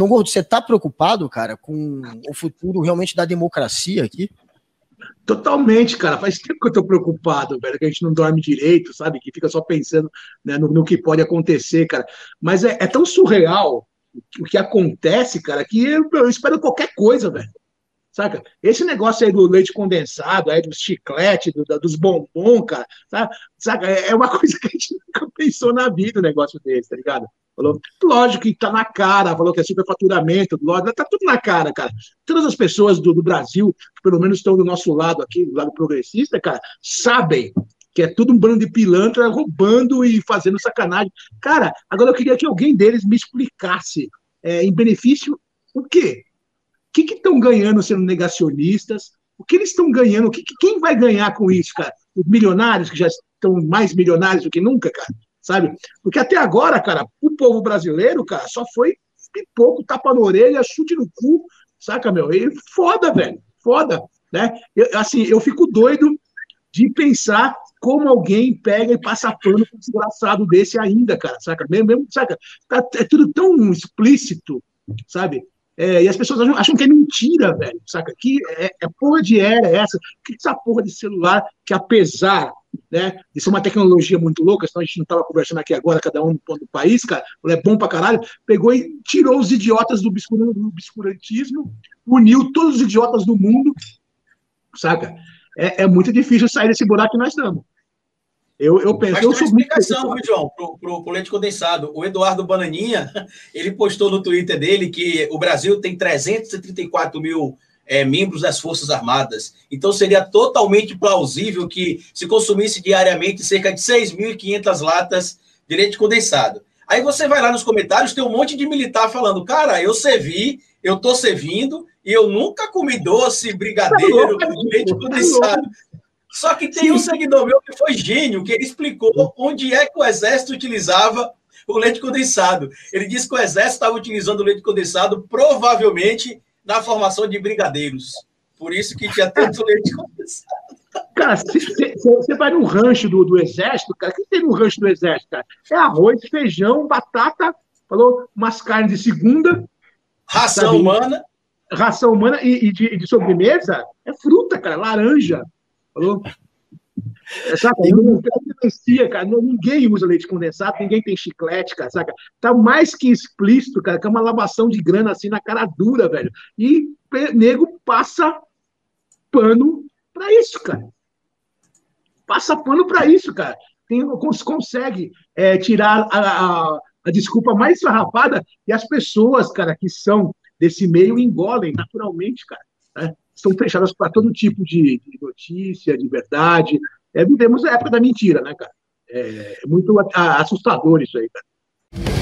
João Gordo, você está preocupado, cara, com o futuro realmente da democracia aqui? Totalmente, cara. Faz tempo que eu tô preocupado, velho, que a gente não dorme direito, sabe? Que fica só pensando né, no, no, que pode acontecer, cara. Mas é, é, tão surreal o que acontece, cara, que eu, eu espero qualquer coisa, velho. Saca? Esse negócio aí do leite condensado, aí do chiclete, do, dos bombons, cara, sabe? saca? É, é uma coisa que a gente nunca pensou na vida, um negócio desse, tá ligado? Falou, lógico que tá na cara, falou que é superfaturamento, lógico, tá tudo na cara, cara. Todas as pessoas do, do Brasil, que pelo menos estão do nosso lado aqui, do lado progressista, cara, sabem que é tudo um bando de pilantra roubando e fazendo sacanagem. Cara, agora eu queria que alguém deles me explicasse é, em benefício o quê? O que estão ganhando sendo negacionistas? O que eles estão ganhando? O que, quem vai ganhar com isso, cara? Os milionários que já estão mais milionários do que nunca, cara? sabe? Porque até agora, cara, o povo brasileiro, cara, só foi pipoco, tapa na orelha, chute no cu, saca, meu? E foda, velho, foda, né? Eu, assim, eu fico doido de pensar como alguém pega e passa pano com um desgraçado desse ainda, cara, saca? Mesmo, saca? Tá, é tudo tão explícito, sabe? É, e as pessoas acham, acham, que é mentira, velho, saca? Que é, é porra de era essa? Que essa porra de celular que, apesar né? Isso é uma tecnologia muito louca, senão a gente não estava conversando aqui agora, cada um no ponto do país, cara, é bom pra caralho, pegou e tirou os idiotas do obscurantismo, uniu todos os idiotas do mundo, saca? É, é muito difícil sair desse buraco que nós estamos. Eu, eu penso. Mas eu sou uma explicação, viu, João, pro, pro, pro, leite condensado. O Eduardo Bananinha, ele postou no Twitter dele que o Brasil tem 334 mil é, membros das Forças Armadas. Então, seria totalmente plausível que se consumisse diariamente cerca de 6.500 latas de leite condensado. Aí você vai lá nos comentários, tem um monte de militar falando, cara, eu servi, eu tô servindo, e eu nunca comi doce, brigadeiro, tá leite tá condensado. Só que tem um seguidor meu que foi gênio, que ele explicou onde é que o exército utilizava o leite condensado. Ele disse que o exército estava utilizando o leite condensado provavelmente na formação de brigadeiros. Por isso que tinha tanto leite condensado. Cara, você vai no rancho do, do exército, cara, o que tem no rancho do exército, cara? É arroz, feijão, batata, falou, umas carnes de segunda. Ração sabe? humana. Ração humana e, e, de, de, sobremesa é fruta, cara, laranja. Falou? É, sabe? Não diferencia, cara. Ninguém usa leite condensado, ninguém tem chiclete, cara, saca? Tá mais que explícito, cara, que é uma lavação de grana assim na cara dura, velho. E nego passa pano para isso, cara. Passa pano para isso, cara. Tem, consegue é, tirar a, a, a desculpa mais farrapada e as pessoas, cara, que são desse meio engolem naturalmente, cara. Né? são fechadas para todo tipo de, de, notícia, de verdade. É, vivemos a época da mentira, né, cara? É, é muito assustador isso aí, cara.